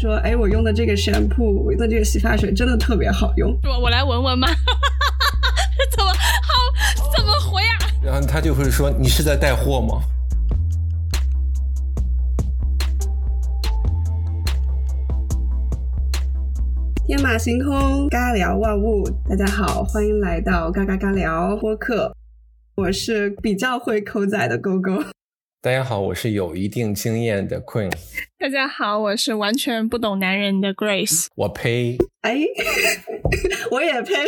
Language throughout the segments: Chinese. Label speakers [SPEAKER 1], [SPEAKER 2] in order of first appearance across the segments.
[SPEAKER 1] 说，哎，我用的这个 shampoo，我用的这个洗发水真的特别好用。
[SPEAKER 2] 我我来闻闻吗？怎么好？怎么回啊？
[SPEAKER 3] 然后他就会说，你是在带货吗？
[SPEAKER 1] 天马行空，尬聊万物。大家好，欢迎来到嘎嘎嘎聊播客。我是比较会抠仔的勾勾。
[SPEAKER 3] 大家好，我是有一定经验的 Queen。
[SPEAKER 2] 大家好，我是完全不懂男人的 Grace。
[SPEAKER 3] 我呸！
[SPEAKER 1] 哎，我也呸！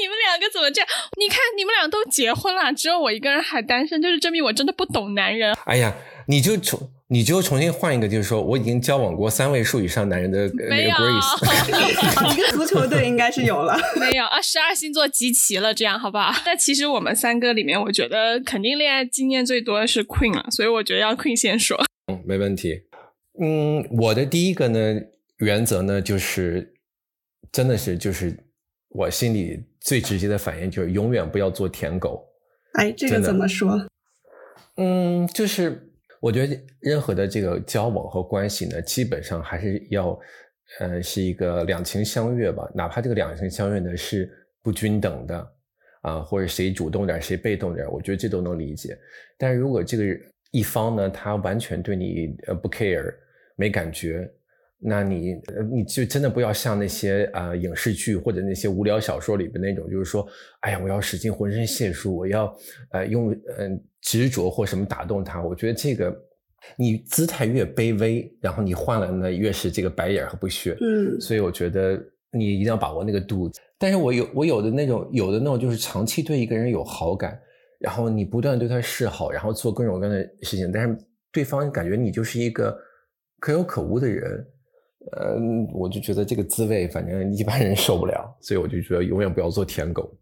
[SPEAKER 2] 你们两个怎么这样？你看，你们俩都结婚了，只有我一个人还单身，就是证明我真的不懂男人。
[SPEAKER 3] 哎呀，你就重，你就重新换一个，就是说我已经交往过三位数以上男人的那个 Grace。
[SPEAKER 1] 一个足球队应该是有了，
[SPEAKER 2] 没有啊？十二星座集齐了，这样好不好？但其实我们三个里面，我觉得肯定恋爱经验最多的是 Queen 了，所以我觉得要 Queen 先说。
[SPEAKER 3] 嗯，没问题。嗯，我的第一个呢原则呢，就是真的是就是我心里最直接的反应就是永远不要做舔狗。
[SPEAKER 1] 哎，这个怎么说？
[SPEAKER 3] 嗯，就是我觉得任何的这个交往和关系呢，基本上还是要呃是一个两情相悦吧，哪怕这个两情相悦呢是不均等的啊，或者谁主动点谁被动点，我觉得这都能理解。但是如果这个一方呢，他完全对你呃不 care，没感觉，那你你就真的不要像那些啊影视剧或者那些无聊小说里边那种，就是说，哎呀，我要使尽浑身解数，我要呃用嗯执着或什么打动他。我觉得这个你姿态越卑微，然后你换了呢越是这个白眼和不屑。
[SPEAKER 1] 嗯，
[SPEAKER 3] 所以我觉得你一定要把握那个度。但是我有我有的那种有的那种就是长期对一个人有好感。然后你不断对他示好，然后做各种各样的事情，但是对方感觉你就是一个可有可无的人，呃，我就觉得这个滋味，反正一般人受不了，所以我就觉得永远不要做舔狗。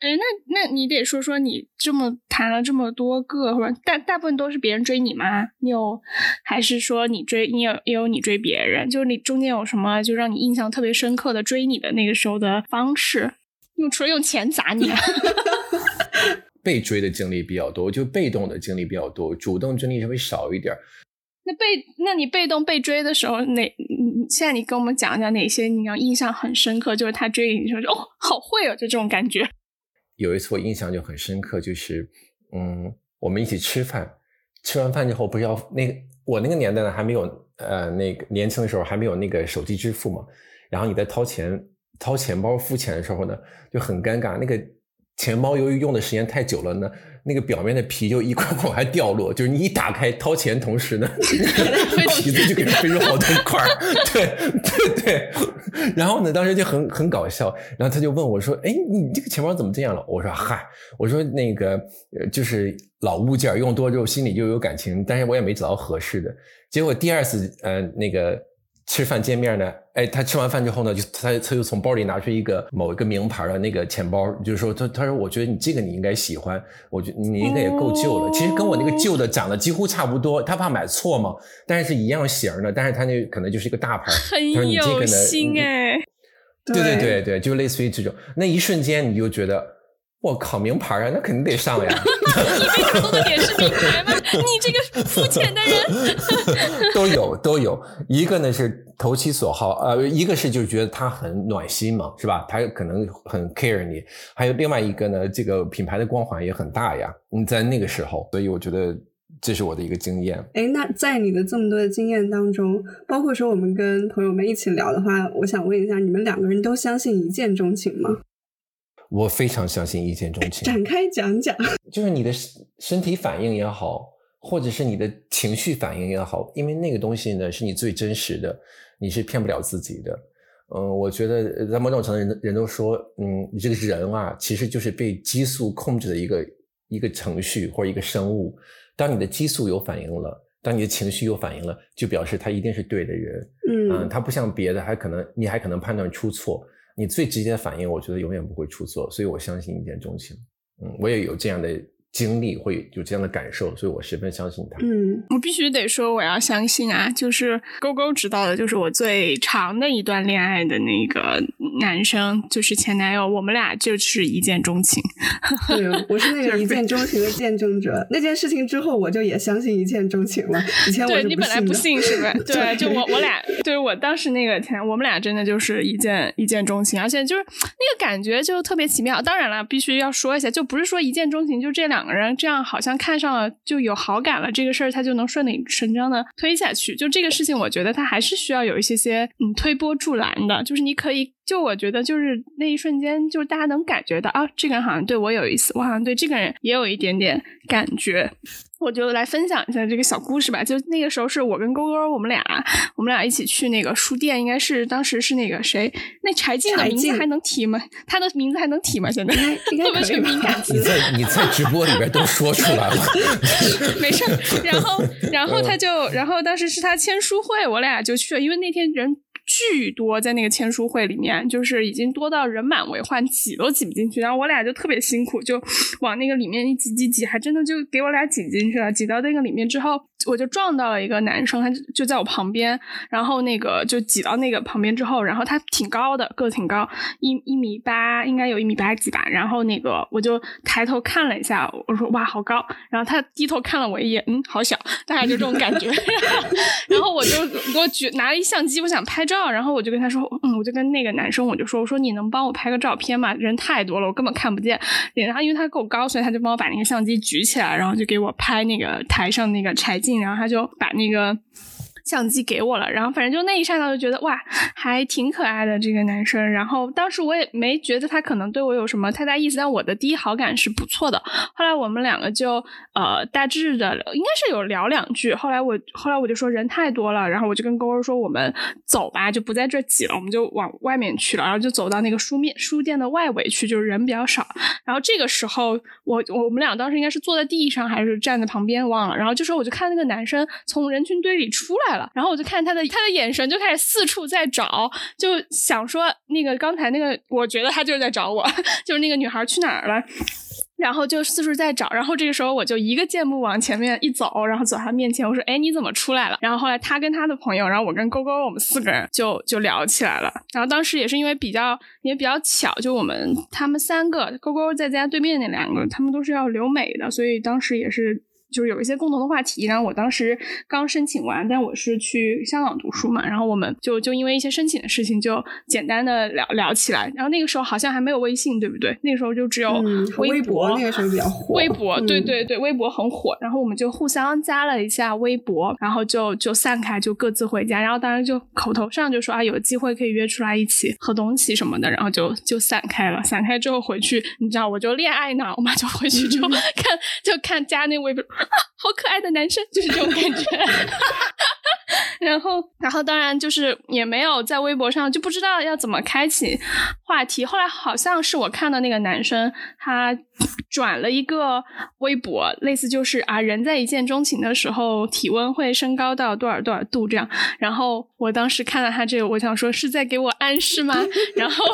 [SPEAKER 2] 哎，那那你得说说你这么谈了这么多个，或者大大部分都是别人追你吗？你有还是说你追你有也有你追别人？就是你中间有什么就让你印象特别深刻的追你的那个时候的方式？用除了用钱砸你？
[SPEAKER 3] 被追的经历比较多，就被动的经历比较多，主动经历稍微少一点。
[SPEAKER 2] 那被那你被动被追的时候，哪现在你跟我们讲讲哪些你要印象很深刻？就是他追你，说哦，好会哦，就这种感觉。
[SPEAKER 3] 有一次我印象就很深刻，就是嗯，我们一起吃饭，吃完饭之后不是要那个我那个年代呢还没有呃那个年轻的时候还没有那个手机支付嘛，然后你在掏钱掏钱包付钱的时候呢就很尴尬那个。钱包由于用的时间太久了呢，那个表面的皮就一块块往下掉落，就是你一打开掏钱同时呢 皮子就给飞出好多块儿，对对对。然后呢，当时就很很搞笑，然后他就问我说：“哎，你这个钱包怎么这样了？”我说：“嗨，我说那个就是老物件用多之后心里就有感情，但是我也没找到合适的。结果第二次呃那个。”吃饭见面呢，哎，他吃完饭之后呢，就他他又从包里拿出一个某一个名牌的那个钱包，就是说他他说我觉得你这个你应该喜欢，我觉你应该也够旧了，其实跟我那个旧的长得几乎差不多，他怕买错嘛，但是是一样型的，但是他那可能就是一个大牌，
[SPEAKER 2] 很有心哎，
[SPEAKER 3] 对对对。对，就类似于这种，那一瞬间你就觉得。我靠，名牌啊，那肯定得上呀！
[SPEAKER 2] 你被打动的点是名牌吗？你这个肤浅的人，
[SPEAKER 3] 都有都有。一个呢是投其所好，呃，一个是就觉得他很暖心嘛，是吧？他可能很 care 你。还有另外一个呢，这个品牌的光环也很大呀。你在那个时候，所以我觉得这是我的一个经验。
[SPEAKER 1] 哎，那在你的这么多的经验当中，包括说我们跟朋友们一起聊的话，我想问一下，你们两个人都相信一见钟情吗？
[SPEAKER 3] 我非常相信一见钟情。
[SPEAKER 1] 展开讲讲，
[SPEAKER 3] 就是你的身体反应也好，或者是你的情绪反应也好，因为那个东西呢是你最真实的，你是骗不了自己的。嗯，我觉得在某种程度，人人都说，嗯，你这个人啊，其实就是被激素控制的一个一个程序或者一个生物。当你的激素有反应了，当你的情绪有反应了，就表示他一定是对的人。
[SPEAKER 1] 嗯，
[SPEAKER 3] 他不像别的，还可能你还可能判断出错。你最直接的反应，我觉得永远不会出错，所以我相信一见钟情。嗯，我也有这样的经历，会有这样的感受，所以我十分相信他。
[SPEAKER 1] 嗯，
[SPEAKER 2] 我必须得说，我要相信啊！就是勾勾知道的，就是我最长的一段恋爱的那个男生，就是前男友，我们俩就是一见钟情。
[SPEAKER 1] 对，我是那个一见钟情的见证者。那件事情之后，我就也相信一见钟情了。以前我
[SPEAKER 2] 对你本来不信是吧？
[SPEAKER 1] 对，
[SPEAKER 2] 就我我俩，对我当时那个前，我们俩真的就是一见一见钟情，而且就是那个感觉就特别奇妙。当然了，必须要说一下，就不是说一见钟情，就这两两个人这样好像看上了就有好感了，这个事儿他就能顺理成章的推下去。就这个事情，我觉得他还是需要有一些些嗯推波助澜的，就是你可以。就我觉得，就是那一瞬间，就是大家能感觉到啊，这个人好像对我有意思，我好像对这个人也有一点点感觉。我就来分享一下这个小故事吧。就那个时候是我跟勾勾，我们俩，我们俩一起去那个书店，应该是当时是那个谁，那柴静的名字还能提吗？他的名字还能提吗？现在会不会是敏感词？
[SPEAKER 3] 你在你在直播里边都说出来了，
[SPEAKER 2] 没事。然后，然后他就，然后当时是他签书会，我俩就去了，因为那天人。巨多在那个签书会里面，就是已经多到人满为患，挤都挤不进去。然后我俩就特别辛苦，就往那个里面一挤挤挤，还真的就给我俩挤进去了。挤到那个里面之后。我就撞到了一个男生，他就在我旁边，然后那个就挤到那个旁边之后，然后他挺高的，个子挺高，一一米八，应该有一米八几吧。然后那个我就抬头看了一下，我说哇好高。然后他低头看了我一眼，嗯，好小，大概就这种感觉。然后我就给我举拿了一相机，我想拍照，然后我就跟他说，嗯，我就跟那个男生我就说，我说你能帮我拍个照片吗？人太多了，我根本看不见。然后因为他够高，所以他就帮我把那个相机举起来，然后就给我拍那个台上那个柴然后他就把那个。相机给我了，然后反正就那一刹那就觉得哇，还挺可爱的这个男生。然后当时我也没觉得他可能对我有什么太大意思，但我的第一好感是不错的。后来我们两个就呃大致的应该是有聊两句。后来我后来我就说人太多了，然后我就跟勾勾说我们走吧，就不在这挤了，我们就往外面去了。然后就走到那个书面书店的外围去，就是人比较少。然后这个时候我我们俩当时应该是坐在地上还是站在旁边忘了。然后这时候我就看那个男生从人群堆里出来了。然后我就看他的他的眼神就开始四处在找，就想说那个刚才那个，我觉得他就是在找我，就是那个女孩去哪儿了，然后就四处在找。然后这个时候我就一个箭步往前面一走，然后走他面前，我说：“哎，你怎么出来了？”然后后来他跟他的朋友，然后我跟勾勾，我们四个人就就聊起来了。然后当时也是因为比较也比较巧，就我们他们三个，勾勾在家对面那两个，他们都是要留美的，所以当时也是。就是有一些共同的话题，然后我当时刚申请完，但我是去香港读书嘛，然后我们就就因为一些申请的事情，就简单的聊聊起来。然后那个时候好像还没有微信，对不对？那个时候就只有微
[SPEAKER 1] 博，那个时候比较火。
[SPEAKER 2] 微博，对对对，微博很火。然后我们就互相加了一下微博，然后就就散开，就各自回家。然后当然就口头上就说啊，有机会可以约出来一起喝东西什么的。然后就就散开了。散开之后回去，你知道我就恋爱脑嘛，就回去就 看就看加那微博。好可爱的男生，就是这种感觉。然后，然后当然就是也没有在微博上就不知道要怎么开启话题。后来好像是我看到那个男生他转了一个微博，类似就是啊，人在一见钟情的时候体温会升高到多少多少度这样。然后我当时看到他这个，我想说是在给我暗示吗？然后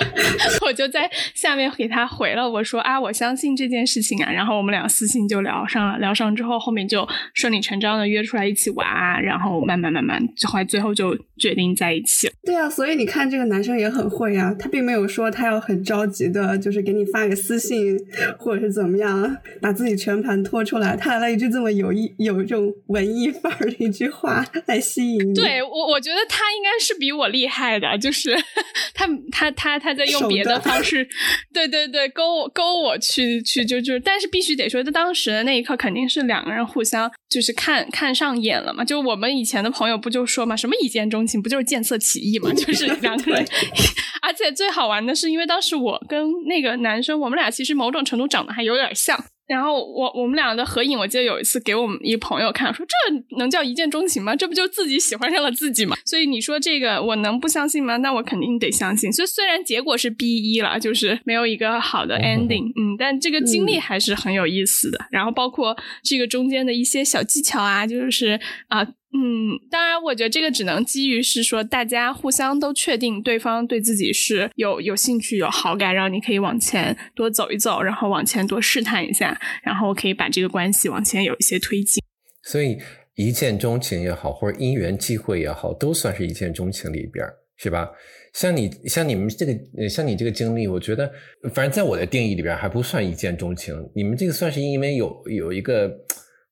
[SPEAKER 2] 我就在下面给他回了，我说啊，我相信这件事情啊。然后我们俩私信就聊上了，聊上之后后面就顺理成章的约出来一起玩啊，然后慢慢慢慢。后来最后就决定在一起了。
[SPEAKER 1] 对啊，所以你看这个男生也很会啊，他并没有说他要很着急的，就是给你发个私信或者是怎么样，把自己全盘托出来，他来了一句这么有意有这种文艺范儿的一句话来吸引你。
[SPEAKER 2] 对我，我觉得他应该是比我厉害的，就是 他他他他在用别的方式，对对对，勾我勾我去去就就，但是必须得说，他当时的那一刻，肯定是两个人互相就是看看上眼了嘛，就我们以前的朋友不就。说嘛，什么一见钟情，不就是见色起意嘛？就是 两个人，而且最好玩的是，因为当时我跟那个男生，我们俩其实某种程度长得还有点像。然后我我们俩的合影，我记得有一次给我们一朋友看，说这能叫一见钟情吗？这不就自己喜欢上了自己吗？所以你说这个我能不相信吗？那我肯定得相信。所以虽然结果是 B 一了，就是没有一个好的 ending，嗯，但这个经历还是很有意思的。然后包括这个中间的一些小技巧啊，就是啊。嗯，当然，我觉得这个只能基于是说大家互相都确定对方对自己是有有兴趣、有好感，然后你可以往前多走一走，然后往前多试探一下，然后可以把这个关系往前有一些推进。
[SPEAKER 3] 所以一见钟情也好，或者因缘际会也好，都算是一见钟情里边，是吧？像你像你们这个像你这个经历，我觉得反正在我的定义里边还不算一见钟情。你们这个算是因为有有一个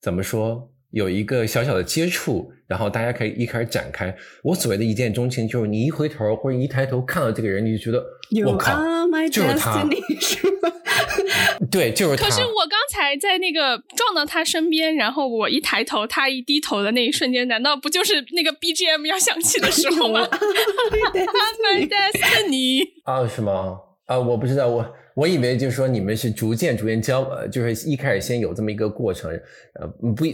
[SPEAKER 3] 怎么说？有一个小小的接触，然后大家可以一开始展开。我所谓的一见钟情，就是你一回头或者一抬头看到这个人，你就觉得我靠，就是他，
[SPEAKER 1] 是吗？
[SPEAKER 3] 对，就是他。
[SPEAKER 2] 可是我刚才在那个撞到他身边，然后我一抬头，他一低头的那一瞬间，难道不就是那个 BGM 要响起的时候吗？My destiny
[SPEAKER 3] 啊，是吗？啊，我不知道我。我以为就是说你们是逐渐逐渐交，呃，就是一开始先有这么一个过程，呃，不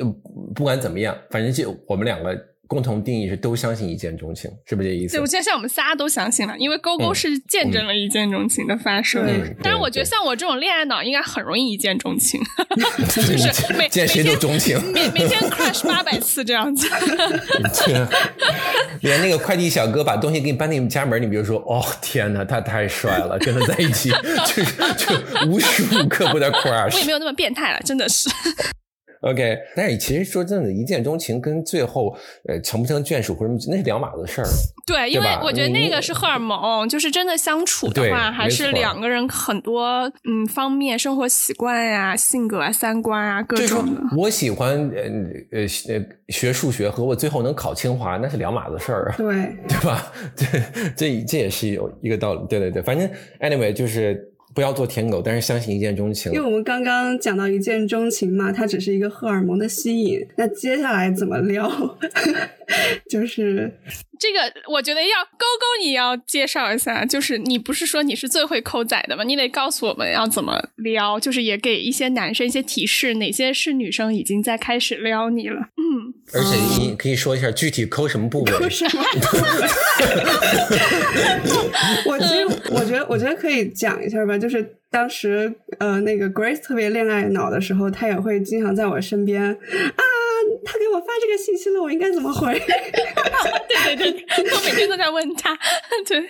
[SPEAKER 3] 不管怎么样，反正就我们两个。共同定义是都相信一见钟情，是不是这意思？
[SPEAKER 2] 对，我觉得像我们仨都相信了，因为勾勾是见证了一见钟情的发生。但是我觉得像我这种恋爱脑，应该很容易一见钟情，就 是每
[SPEAKER 3] 见谁都钟情，
[SPEAKER 2] 每每天 crush 八百次这样子。
[SPEAKER 3] 连那个快递小哥把东西给你搬进家门，你比如说，哦天哪，他太帅了，跟他在一起就是就无时无刻不在 crush。
[SPEAKER 2] 我也没有那么变态了，真的是。
[SPEAKER 3] OK，但是其实说真的，一见钟情跟最后呃成不成眷属或者那是两码子事儿。
[SPEAKER 2] 对，因为我觉得那个是荷尔蒙，就是真的相处的话，还是两个人很多嗯方面，生活习惯呀、性格啊、三观啊各种的。
[SPEAKER 3] 我喜欢呃呃呃学数学和我最后能考清华，那是两码子事儿啊。
[SPEAKER 1] 对，
[SPEAKER 3] 对吧？这这这也是有一个道理。对对对，反正 anyway 就是。不要做舔狗，但是相信一见钟情。
[SPEAKER 1] 因为我们刚刚讲到一见钟情嘛，它只是一个荷尔蒙的吸引。那接下来怎么撩？就是
[SPEAKER 2] 这个，我觉得要勾勾，你要介绍一下。就是你不是说你是最会抠仔的吗？你得告诉我们要怎么撩，就是也给一些男生一些提示，哪些是女生已经在开始撩你了。嗯，
[SPEAKER 3] 而且你可以说一下具体抠什么部位。
[SPEAKER 1] 抠什么？我其实我觉得，我觉得可以讲一下吧。就是当时呃，那个 Grace 特别恋爱脑的时候，他也会经常在我身边啊。他给我发这个信息了，我应该怎么回？
[SPEAKER 2] 对 对对，我每天都在问他。对，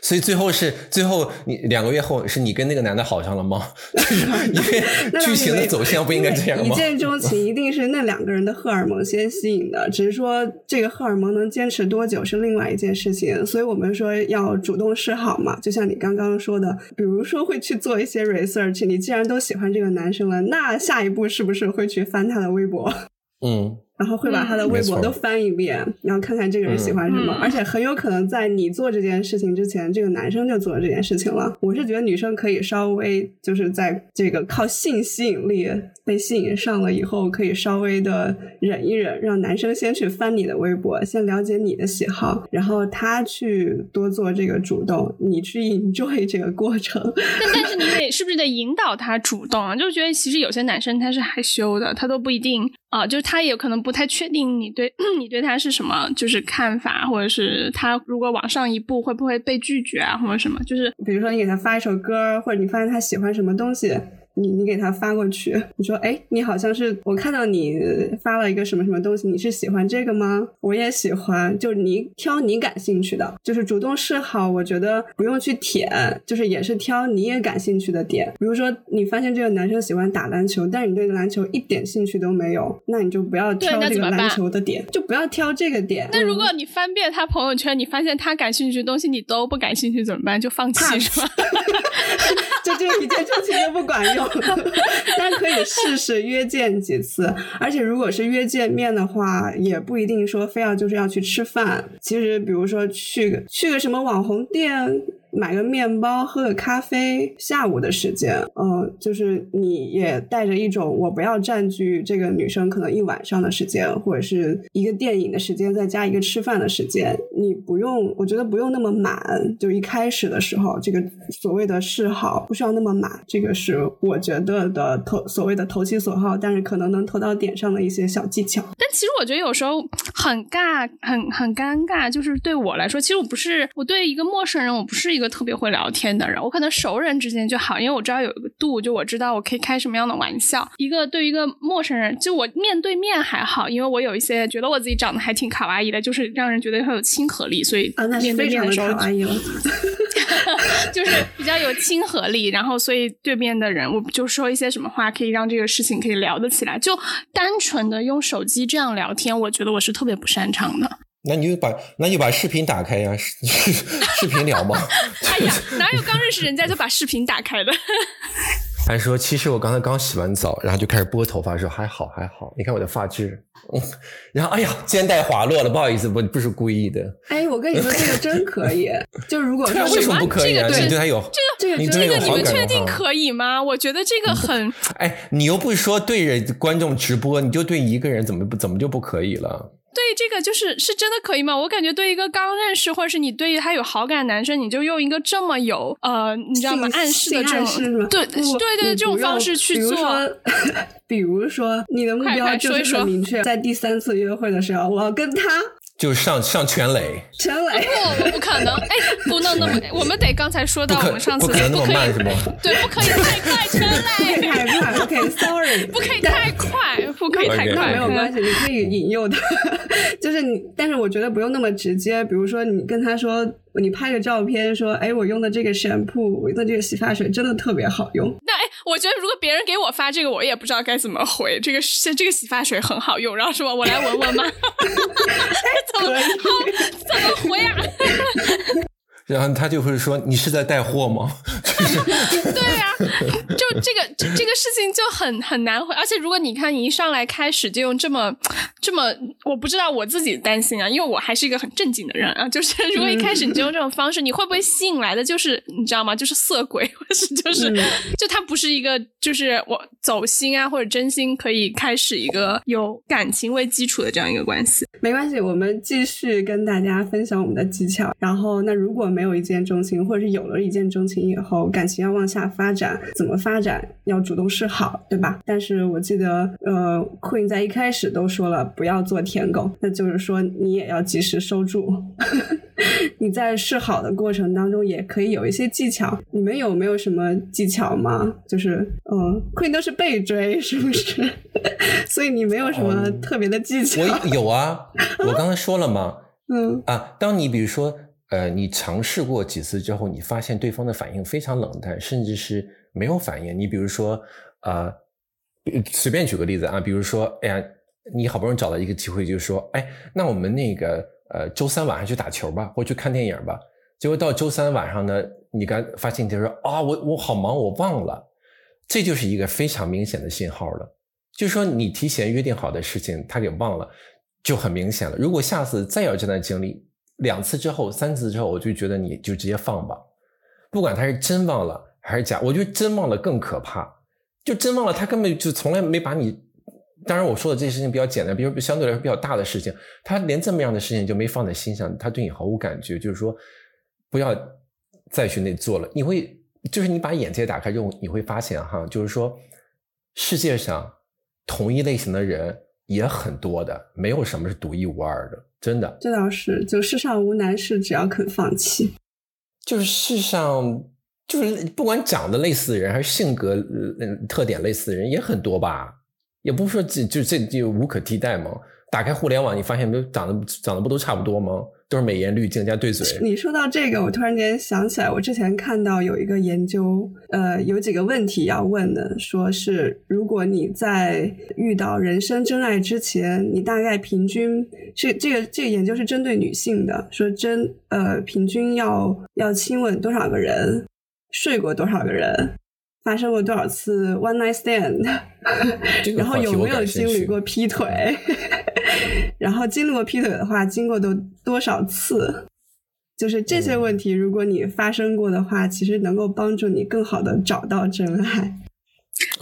[SPEAKER 3] 所以最后是最后你两个月后是你跟那个男的好上了吗？因为剧情的走向不应该这样吗？
[SPEAKER 1] 一见钟情一定是那两个人的荷尔蒙先吸引的，只是说这个荷尔蒙能坚持多久是另外一件事情。所以我们说要主动示好嘛，就像你刚刚说的，比如说会去做一些 research。你既然都喜欢这个男生了，那下一步是不是会去翻他的微博？
[SPEAKER 3] 嗯，
[SPEAKER 1] 然后会把他的微博都翻一遍，然后看看这个人喜欢什么，而且很有可能在你做这件事情之前，这个男生就做了这件事情了。我是觉得女生可以稍微就是在这个靠性吸引力被吸引上了以后，可以稍微的忍一忍，让男生先去翻你的微博，先了解你的喜好，然后他去多做这个主动，你去 enjoy 这个过程。
[SPEAKER 2] 但但是你得是不是得引导他主动啊？就是觉得其实有些男生他是害羞的，他都不一定。啊，就是他也可能不太确定你对 你对他是什么就是看法，或者是他如果往上一步会不会被拒绝啊，或者什么？就是
[SPEAKER 1] 比如说你给他发一首歌，或者你发现他喜欢什么东西。你你给他发过去，你说哎，你好像是我看到你发了一个什么什么东西，你是喜欢这个吗？我也喜欢，就是你挑你感兴趣的，就是主动示好。我觉得不用去舔，就是也是挑你也感兴趣的点。比如说你发现这个男生喜欢打篮球，但是你对篮球一点兴趣都没有，那你就不要挑这个篮球的点，就不要挑这个点。
[SPEAKER 2] 那如果你翻遍他朋友圈，你发现他感兴趣的东西你都不感兴趣怎么办？就放弃是吧？
[SPEAKER 1] 就这一见钟情都不管用。但可以试试约见几次，而且如果是约见面的话，也不一定说非要就是要去吃饭。其实，比如说去个去个什么网红店。买个面包，喝个咖啡，下午的时间，嗯，就是你也带着一种我不要占据这个女生可能一晚上的时间，或者是一个电影的时间，再加一个吃饭的时间，你不用，我觉得不用那么满，就一开始的时候，这个所谓的示好不需要那么满，这个是我觉得的投所谓的投其所好，但是可能能投到点上的一些小技巧。
[SPEAKER 2] 但其实我觉得有时候很尬，很很尴尬，就是对我来说，其实我不是我对一个陌生人，我不是一个特别会聊天的人，我可能熟人之间就好，因为我知道有一个度，就我知道我可以开什么样的玩笑。一个对于一个陌生人，就我面对面还好，因为我有一些觉得我自己长得还挺卡哇伊的，就是让人觉得很有亲和力，所以面对面的时候。就是比较有亲和力，然后所以对面的人，我就说一些什么话，可以让这个事情可以聊得起来。就单纯的用手机这样聊天，我觉得我是特别不擅长的。
[SPEAKER 3] 那你就把那你就把视频打开呀，视 视频聊嘛。
[SPEAKER 2] 哎呀，哪有刚认识人家就把视频打开的？
[SPEAKER 3] 还说其实我刚才刚洗完澡，然后就开始拨头发，说还好还好，你看我的发质，嗯，然后哎呀肩带滑落了，不好意思，不不是故意的。
[SPEAKER 1] 哎，我跟你说，这个真可以。就如果说
[SPEAKER 3] 为什么不可以啊？
[SPEAKER 2] 这个
[SPEAKER 3] 你对他有
[SPEAKER 1] 这个真
[SPEAKER 3] 你对他有
[SPEAKER 2] 这个你们确定可以吗？我觉得这个很，
[SPEAKER 3] 哎，你又不是说对着观众直播，你就对一个人怎么不怎么就不可以了？
[SPEAKER 2] 对这个就是是真的可以吗？我感觉对一个刚认识或者是你对他有好感的男生，你就用一个这么有呃，你知道吗？暗示的这种，对对对对，这种方式去
[SPEAKER 1] 比如
[SPEAKER 2] 做。
[SPEAKER 1] 说 比如说，你的目
[SPEAKER 2] 快
[SPEAKER 1] 标就是
[SPEAKER 2] 快说
[SPEAKER 1] 明确，在第三次约会的时候，我要跟他
[SPEAKER 3] 就上上全垒，
[SPEAKER 1] 全垒。
[SPEAKER 2] 不，不可能！哎，不能那么，我们得刚才说到，我们上次
[SPEAKER 3] 不可能那么
[SPEAKER 2] 以
[SPEAKER 3] 慢是吗
[SPEAKER 2] 对，不可以太快，全
[SPEAKER 1] 不可以
[SPEAKER 2] 垒，
[SPEAKER 1] 太快，OK，Sorry，
[SPEAKER 2] 不可以太快，不可以太快，
[SPEAKER 1] 没有关系，你可以引诱他，就是你，但是我觉得不用那么直接。比如说，你跟他说，你拍个照片，说，哎，我用的这个 shampoo，我用的这个洗发水真的特别好用。
[SPEAKER 2] 那哎，我觉得如果别人给我发这个，我也不知道该怎么回。这个是这个洗发水很好用，然后说我来闻闻吗？怎么
[SPEAKER 1] 好
[SPEAKER 2] 怎么回啊？
[SPEAKER 3] 然后他就会说你是在带货吗？
[SPEAKER 2] 对呀、就这个这这个事情就很很难回，而且如果你看你一上来开始就用这么这么，我不知道我自己担心啊，因为我还是一个很正经的人啊，就是 如果一开始你就用这种方式，你会不会吸引来的就是你知道吗？就是色鬼，或者是就是、
[SPEAKER 1] 嗯
[SPEAKER 2] 就他不是一个就是我走心啊或者真心可以开始一个有感情为基础的这样一个关系。
[SPEAKER 1] 没关系，我们继续跟大家分享我们的技巧。然后，那如果没有一见钟情，或者是有了一见钟情以后，感情要往下发展，怎么发展？要主动示好，对吧？但是我记得，呃，Queen 在一开始都说了不要做舔狗，那就是说你也要及时收住。你在示好的过程当中，也可以有一些技巧。你们有没有什么技巧吗？就是，嗯、q u e e n 都是被追，是不是？所以你没有什么
[SPEAKER 3] 嗯
[SPEAKER 1] 特别的技巧。
[SPEAKER 3] 我有啊，我刚才说了嘛，
[SPEAKER 1] 嗯
[SPEAKER 3] 啊，当你比如说，呃，你尝试过几次之后，你发现对方的反应非常冷淡，甚至是没有反应。你比如说，呃，随便举个例子啊，比如说，哎呀，你好不容易找到一个机会，就说，哎，那我们那个呃周三晚上去打球吧，或去看电影吧。结果到周三晚上呢，你刚发信息说啊，我我好忙，我忘了，这就是一个非常明显的信号了。就是说你提前约定好的事情，他给忘了，就很明显了。如果下次再有这段经历，两次之后、三次之后，我就觉得你就直接放吧，不管他是真忘了还是假，我觉得真忘了更可怕。就真忘了，他根本就从来没把你。当然，我说的这些事情比较简单，比如相对来说比较大的事情，他连这么样的事情就没放在心上，他对你毫无感觉。就是说，不要再去那做了。你会，就是你把眼界打开之后，你会发现哈，就是说，世界上同一类型的人也很多的，没有什么是独一无二的，真的。
[SPEAKER 1] 这倒是，就世上无难事，只要肯放弃。
[SPEAKER 3] 就是世上，就是不管长得类似的人，还是性格呃特点类似的人，也很多吧。也不是说这就这就无可替代吗？打开互联网，你发现都长得长得不都差不多吗？都是美颜滤镜加对嘴。
[SPEAKER 1] 你说到这个，我突然间想起来，我之前看到有一个研究，呃，有几个问题要问的，说是如果你在遇到人生真爱之前，你大概平均是这个这个研究是针对女性的，说真呃平均要要亲吻多少个人，睡过多少个人。发生过多少次 one night stand？然后有没有经历过劈腿？然后经历过劈腿的话，经过都多少次？就是这些问题，如果你发生过的话，其实能够帮助你更好的找到真爱。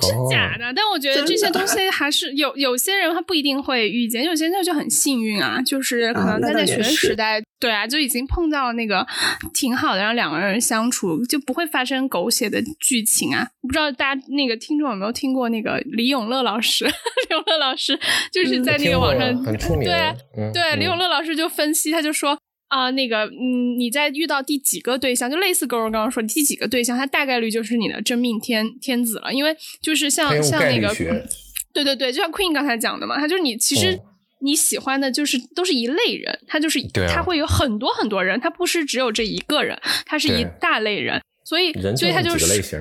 [SPEAKER 2] 真假的？但我觉得这些东西还是有有些人他不一定会遇见，有些人就很幸运啊，就是可能他在学生时代，对啊，就已经碰到那个挺好的，然后两个人相处就不会发生狗血的剧情啊。不知道大家那个听众有没有听过那个李永乐老师？李永乐老师就是在那个网上
[SPEAKER 3] 很出名，
[SPEAKER 2] 对对，李永乐老师就分析，他就说。啊，那个，嗯，你在遇到第几个对象，就类似高荣刚刚说第几个对象，他大概率就是你的真命天天子了，因为就是像像那个，对对对，就像 Queen 刚才讲的嘛，他就是你其实你喜欢的就是都是一类人，他就是他会有很多很多人，他不是只有这一个人，他是一大类人，所以所以他就是
[SPEAKER 3] 类型。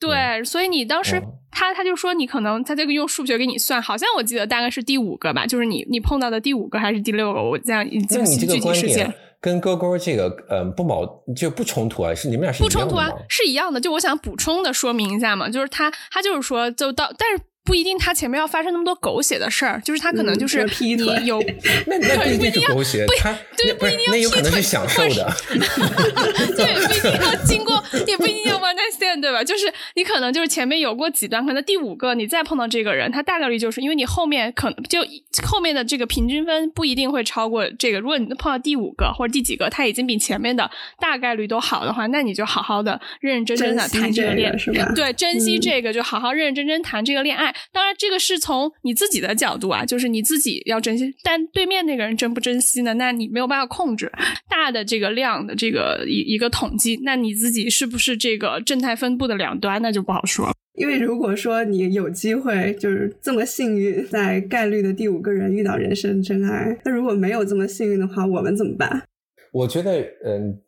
[SPEAKER 2] 对，所以你当时他他就说你可能他这个用数学给你算，好像我记得大概是第五个吧，就是你你碰到的第五个还是第六个，我这样记不清具体事件。
[SPEAKER 3] 跟勾勾这个嗯不矛就不冲突啊，是你们俩是
[SPEAKER 2] 不冲突啊，是一样的。就我想补充的说明一下嘛，就是他他就是说就到，但是。不一定，他前面要发生那么多狗血的事儿，就是他可能就是你有
[SPEAKER 3] 那那不一定是狗血，他
[SPEAKER 2] 对不一定要
[SPEAKER 3] 那有可能是享受的，
[SPEAKER 2] 对，不一定要经过，也不一定要 one night stand，对吧？就是你可能就是前面有过几段，可能第五个你再碰到这个人，他大概率就是因为你后面可能就后面的这个平均分不一定会超过这个。如果你碰到第五个或者第几个，他已经比前面的大概率都好的话，那你就好好的认认真真的谈这个恋
[SPEAKER 1] 爱，
[SPEAKER 2] 对，珍惜这个就好好认认真真谈这个恋爱。当然，这个是从你自己的角度啊，就是你自己要珍惜，但对面那个人珍不珍惜呢？那你没有办法控制大的这个量的这个一一个统计，那你自己是不是这个正态分布的两端，那就不好说。
[SPEAKER 1] 因为如果说你有机会就是这么幸运，在概率的第五个人遇到人生真爱，那如果没有这么幸运的话，我们怎么办？
[SPEAKER 3] 我觉得，嗯。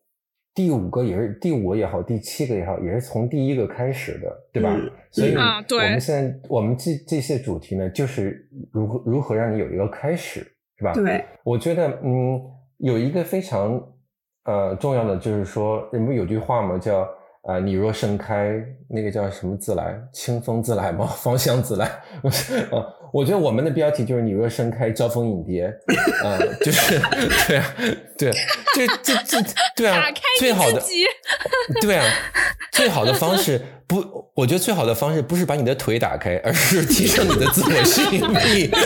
[SPEAKER 3] 第五个也是第五个也好，第七个也好，也是从第一个开始的，对吧？所以，我们现在我们这这些主题呢，就是如何如何让你有一个开始，是吧？
[SPEAKER 1] 对，
[SPEAKER 3] 我觉得，嗯，有一个非常呃重要的，就是说，人不有句话嘛？叫啊，你若盛开，那个叫什么自来？清风自来吗？芳香自来？啊。我觉得我们的标题就是“你若盛开，招蜂引蝶”，啊，就是 对啊，对，这这这，对啊，最好的，对啊，最好的方式不，我觉得最好的方式不是把你的腿打开，而是提升你的自我吸引力。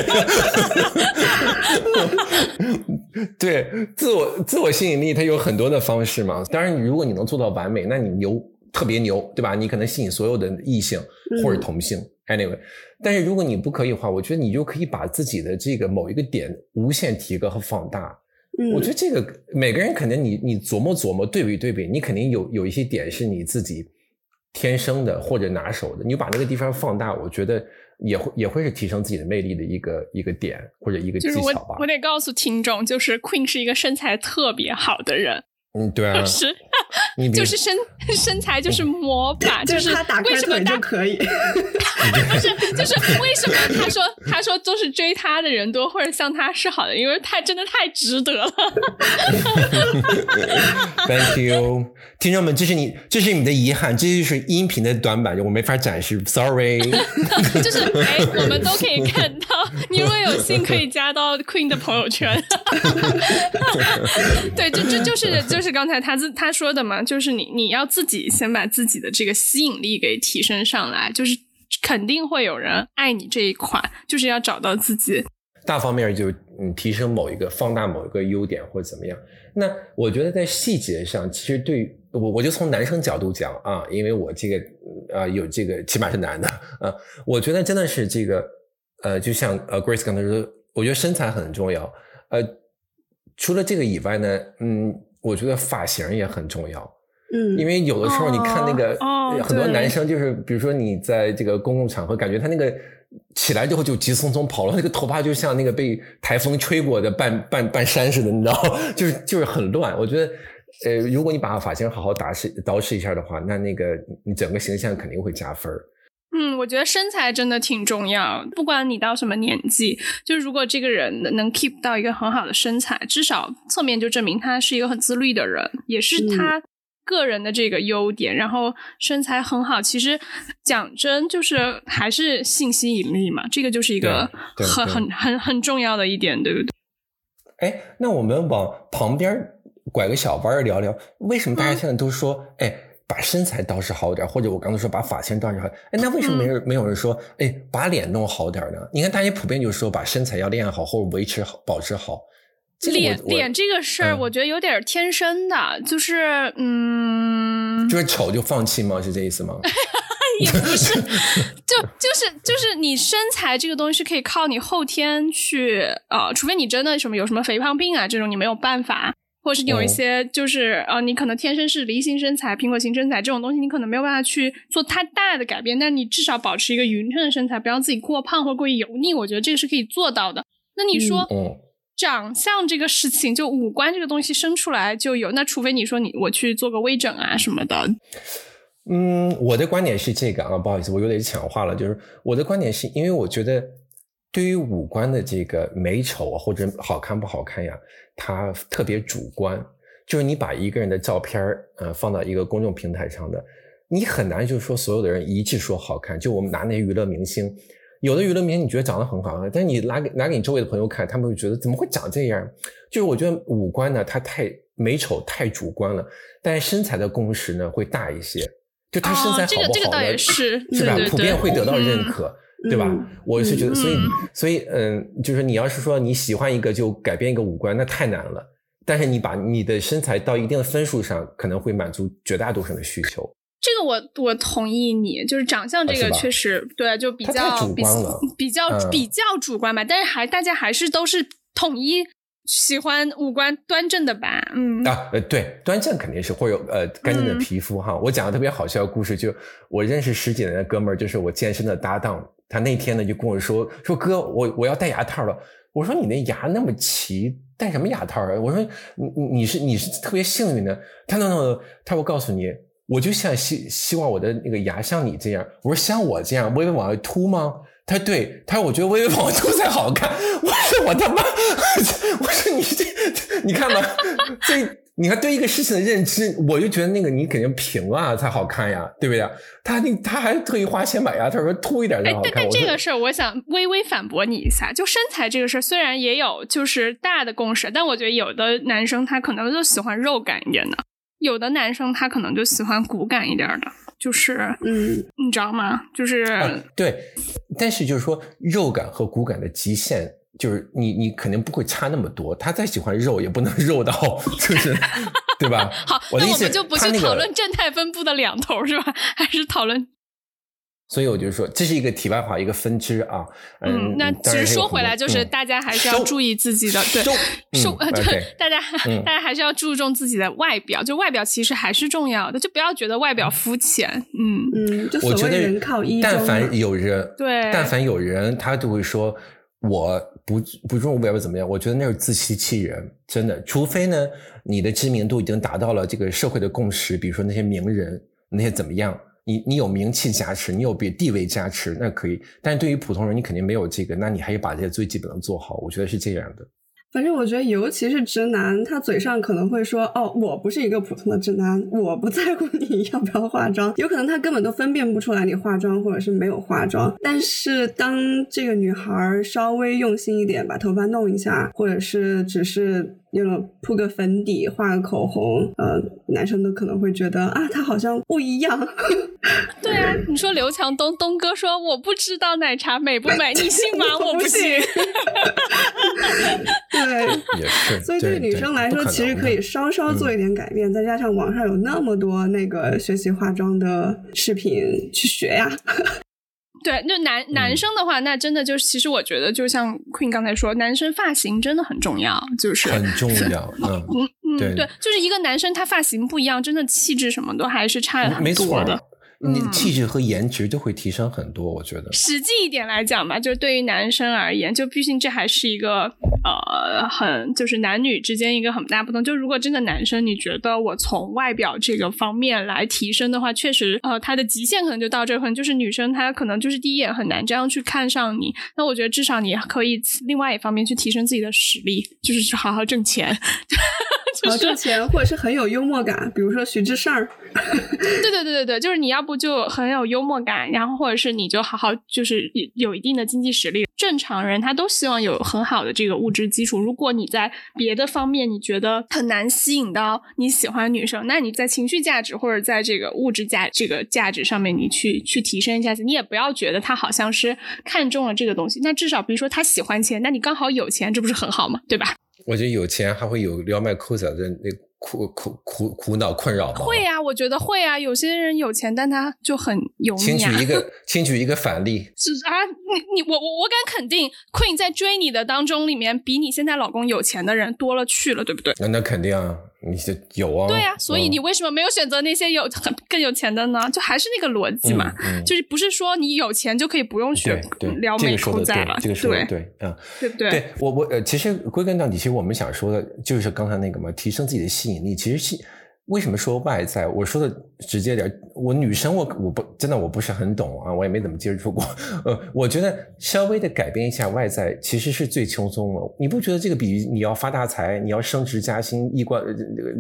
[SPEAKER 3] 对，自我自我吸引力它有很多的方式嘛。当然，如果你能做到完美，那你牛特别牛，对吧？你可能吸引所有的异性或者同性。Anyway，但是如果你不可以的话，我觉得你就可以把自己的这个某一个点无限提高和放大。
[SPEAKER 1] 嗯，
[SPEAKER 3] 我觉得这个每个人肯定你你琢磨琢磨对比对比，你肯定有有一些点是你自己天生的或者拿手的，你就把那个地方放大，我觉得也会也会是提升自己的魅力的一个一个点或者一个技巧吧。
[SPEAKER 2] 我得告诉听众，就是 Queen 是一个身材特别好的人。
[SPEAKER 3] 嗯，对啊，
[SPEAKER 2] 是，就是身 身材就是魔法，就是
[SPEAKER 1] 他打开腿就可以，
[SPEAKER 2] 不是，就是为什么他说他说都是追他的人多或者向他示好的，因为他真的太值得了。
[SPEAKER 3] Thank you，听众们，这是你这是你的遗憾，这就是音频的短板，我没法展示，Sorry。
[SPEAKER 2] 就是哎，我们都可以看到，你如果有幸可以加到 Queen 的朋友圈。对，就就就是就是。是刚才他自他说的嘛，就是你你要自己先把自己的这个吸引力给提升上来，就是肯定会有人爱你这一款，就是要找到自己
[SPEAKER 3] 大方面就嗯提升某一个放大某一个优点或者怎么样。那我觉得在细节上，其实对我我就从男生角度讲啊，因为我这个啊有这个起码是男的啊，我觉得真的是这个呃，就像呃 Grace 刚才说，我觉得身材很重要。呃，除了这个以外呢，嗯。我觉得发型也很重要，
[SPEAKER 1] 嗯，
[SPEAKER 3] 因为有的时候你看那个很多男生，就是比如说你在这个公共场合，感觉他那个起来之后就急匆匆跑了，那个头发就像那个被台风吹过的半半半山似的，你知道，就是就是很乱。我觉得，呃，如果你把发型好好捯饬捯饬一下的话，那那个你整个形象肯定会加分儿。
[SPEAKER 2] 嗯，我觉得身材真的挺重要，不管你到什么年纪，就是如果这个人能 keep 到一个很好的身材，至少侧面就证明他是一个很自律的人，也是他个人的这个优点。然后身材很好，其实讲真就是还是性吸引力嘛，这个就是一个很很很很重要的一点，对不对？
[SPEAKER 3] 哎，那我们往旁边拐个小弯聊聊，为什么大家现在都说，哎？把身材捯饬好点，或者我刚才说把发型捯饬好，哎，那为什么没人、没有人说，哎，把脸弄好点呢？你看大家普遍就是说把身材要练好或者维持好、保持好。
[SPEAKER 2] 脸脸这个事儿，我觉得有点天生的，就是嗯，
[SPEAKER 3] 就是丑就放弃吗？是这意思吗？
[SPEAKER 2] 也不是，就就是就是你身材这个东西是可以靠你后天去呃，除非你真的什么有什么肥胖病啊这种，你没有办法。或者是有一些就是呃，你可能天生是梨形身材、苹果型身材这种东西，你可能没有办法去做太大的改变，但你至少保持一个匀称的身材，不要自己过胖或过于油腻，我觉得这个是可以做到的。那你说，长相这个事情，就五官这个东西生出来就有，那除非你说你我去做个微整啊什么的。
[SPEAKER 3] 嗯，我的观点是这个啊，不好意思，我有点强化了，就是我的观点是因为我觉得。对于五官的这个美丑或者好看不好看呀，它特别主观。就是你把一个人的照片儿呃，放到一个公众平台上的，你很难就是说所有的人一致说好看。就我们拿那些娱乐明星，有的娱乐明星你觉得长得很好看，但是你拿给拿给你周围的朋友看，他们会觉得怎么会长这样？就是我觉得五官呢，它太美丑太主观了。但是身材的共识呢，会大一些。就他身材好不好，
[SPEAKER 2] 这个这个倒也是，
[SPEAKER 3] 是吧？普遍会得到认可。对吧？我是觉得，所以，所以，嗯，就是你要是说你喜欢一个就改变一个五官，那太难了。但是你把你的身材到一定的分数上，可能会满足绝大多数人的需求。
[SPEAKER 2] 这个我我同意你，就是长相这个确实对，就比较比比较比较主观吧。但是还大家还是都是统一喜欢五官端正的吧？嗯
[SPEAKER 3] 啊呃对，端正肯定是会有呃干净的皮肤哈。我讲个特别好笑的故事，就我认识十几年的哥们儿，就是我健身的搭档。他那天呢就跟我说说哥，我我要戴牙套了。我说你那牙那么齐，戴什么牙套啊？我说你你是你是特别幸运的。他那那他我告诉你，我就像希希望我的那个牙像你这样。我说像我这样微微往外凸吗？他说对，他说我觉得微微往外凸才好看。我说我他妈，我说你这你看吧，这。你看，对一个事情的认知，我就觉得那个你肯定平啊才好看呀，对不对？他那他还特意花钱买呀，他说凸一点就好看。
[SPEAKER 2] 但但这个事儿，我想微微反驳你一下，就身材这个事儿，虽然也有就是大的共识，但我觉得有的男生他可能就喜欢肉感一点的，有的男生他可能就喜欢骨感一点的，就是嗯，你知道吗？就是
[SPEAKER 3] 对，但是就是说肉感和骨感的极限。就是你，你肯定不会差那么多。他再喜欢肉，也不能肉到，就是对吧？
[SPEAKER 2] 好，
[SPEAKER 3] 那
[SPEAKER 2] 我们就不去讨论正态分布的两头是吧？还是讨论？
[SPEAKER 3] 所以我就说，这是一个题外话，一个分支啊。
[SPEAKER 2] 嗯，那其实说回来，就是大家还是要注意自己的，对，收对，大家大家还是要注重自己的外表，就外表其实还是重要的，就不要觉得外表肤浅。
[SPEAKER 1] 嗯嗯，
[SPEAKER 3] 我觉得
[SPEAKER 1] 人靠衣
[SPEAKER 3] 但凡有人
[SPEAKER 2] 对，
[SPEAKER 3] 但凡有人，他就会说。我不不重外表怎么样？我觉得那是自欺欺人，真的。除非呢，你的知名度已经达到了这个社会的共识，比如说那些名人，那些怎么样？你你有名气加持，你有别地位加持，那可以。但是对于普通人，你肯定没有这个，那你还是把这些最基本的做好。我觉得是这样的。
[SPEAKER 1] 反正我觉得，尤其是直男，他嘴上可能会说：“哦，我不是一个普通的直男，我不在乎你要不要化妆。”有可能他根本都分辨不出来你化妆或者是没有化妆。但是当这个女孩稍微用心一点，把头发弄一下，或者是只是。用了铺个粉底，画个口红，呃，男生都可能会觉得啊，他好像不一样。
[SPEAKER 2] 对啊，你说刘强东东哥说我不知道奶茶美不美，你信吗？
[SPEAKER 1] 我
[SPEAKER 2] 不信。
[SPEAKER 1] 对，
[SPEAKER 3] 也是。
[SPEAKER 1] 所以对女生来说，其实可以稍稍做一点改变，再加上网上有那么多那个学习化妆的视频去学呀。
[SPEAKER 2] 对，那男男生的话，那真的就是，其实我觉得，就像 Queen 刚才说，男生发型真的很重要，就是
[SPEAKER 3] 很重要。嗯嗯，对
[SPEAKER 2] 对，就是一个男生他发型不一样，真的气质什么都还是差很多的。
[SPEAKER 3] 你气质和颜值都会提升很多，我觉得。
[SPEAKER 2] 实际一点来讲吧，就是对于男生而言，就毕竟这还是一个呃，很就是男女之间一个很大不同。就如果真的男生，你觉得我从外表这个方面来提升的话，确实呃，他的极限可能就到这，可能就是女生她可能就是第一眼很难这样去看上你。那我觉得至少你可以另外一方面去提升自己的实力，就是去好好挣钱。
[SPEAKER 1] 好挣钱，或者是很有幽默感，比如说徐志胜。
[SPEAKER 2] 对对对对对，就是你要不就很有幽默感，然后或者是你就好好就是有一定的经济实力。正常人他都希望有很好的这个物质基础。如果你在别的方面你觉得很难吸引到你喜欢女生，那你在情绪价值或者在这个物质价这个价值上面，你去去提升一下子，你也不要觉得他好像是看中了这个东西。那至少比如说他喜欢钱，那你刚好有钱，这不是很好吗？对吧？
[SPEAKER 3] 我觉得有钱还会有撩妹抠脚的那。苦苦苦苦恼困扰吗？
[SPEAKER 2] 会呀，我觉得会啊。有些人有钱，但他就很油腻。
[SPEAKER 3] 请举一个，请举一个反例。
[SPEAKER 2] 是啊，你你我我我敢肯定，Queen 在追你的当中里面，比你现在老公有钱的人多了去了，对不对？
[SPEAKER 3] 那那肯定啊。你是有啊？
[SPEAKER 2] 对呀，所以你为什么没有选择那些有很 更有钱的呢？就还是那个逻辑嘛，就是不是说你有钱就可以不用学撩妹
[SPEAKER 3] 抠
[SPEAKER 2] 仔了？
[SPEAKER 3] 这个说的对，嗯，
[SPEAKER 2] 对不对？
[SPEAKER 3] 对我我呃，其实归根到底，其实我们想说的就是刚才那个嘛，提升自己的吸引力，其实是。为什么说外在？我说的直接点，我女生我我不真的我不是很懂啊，我也没怎么接触过。呃，我觉得稍微的改变一下外在，其实是最轻松的。你不觉得这个比你要发大财、你要升职加薪、衣冠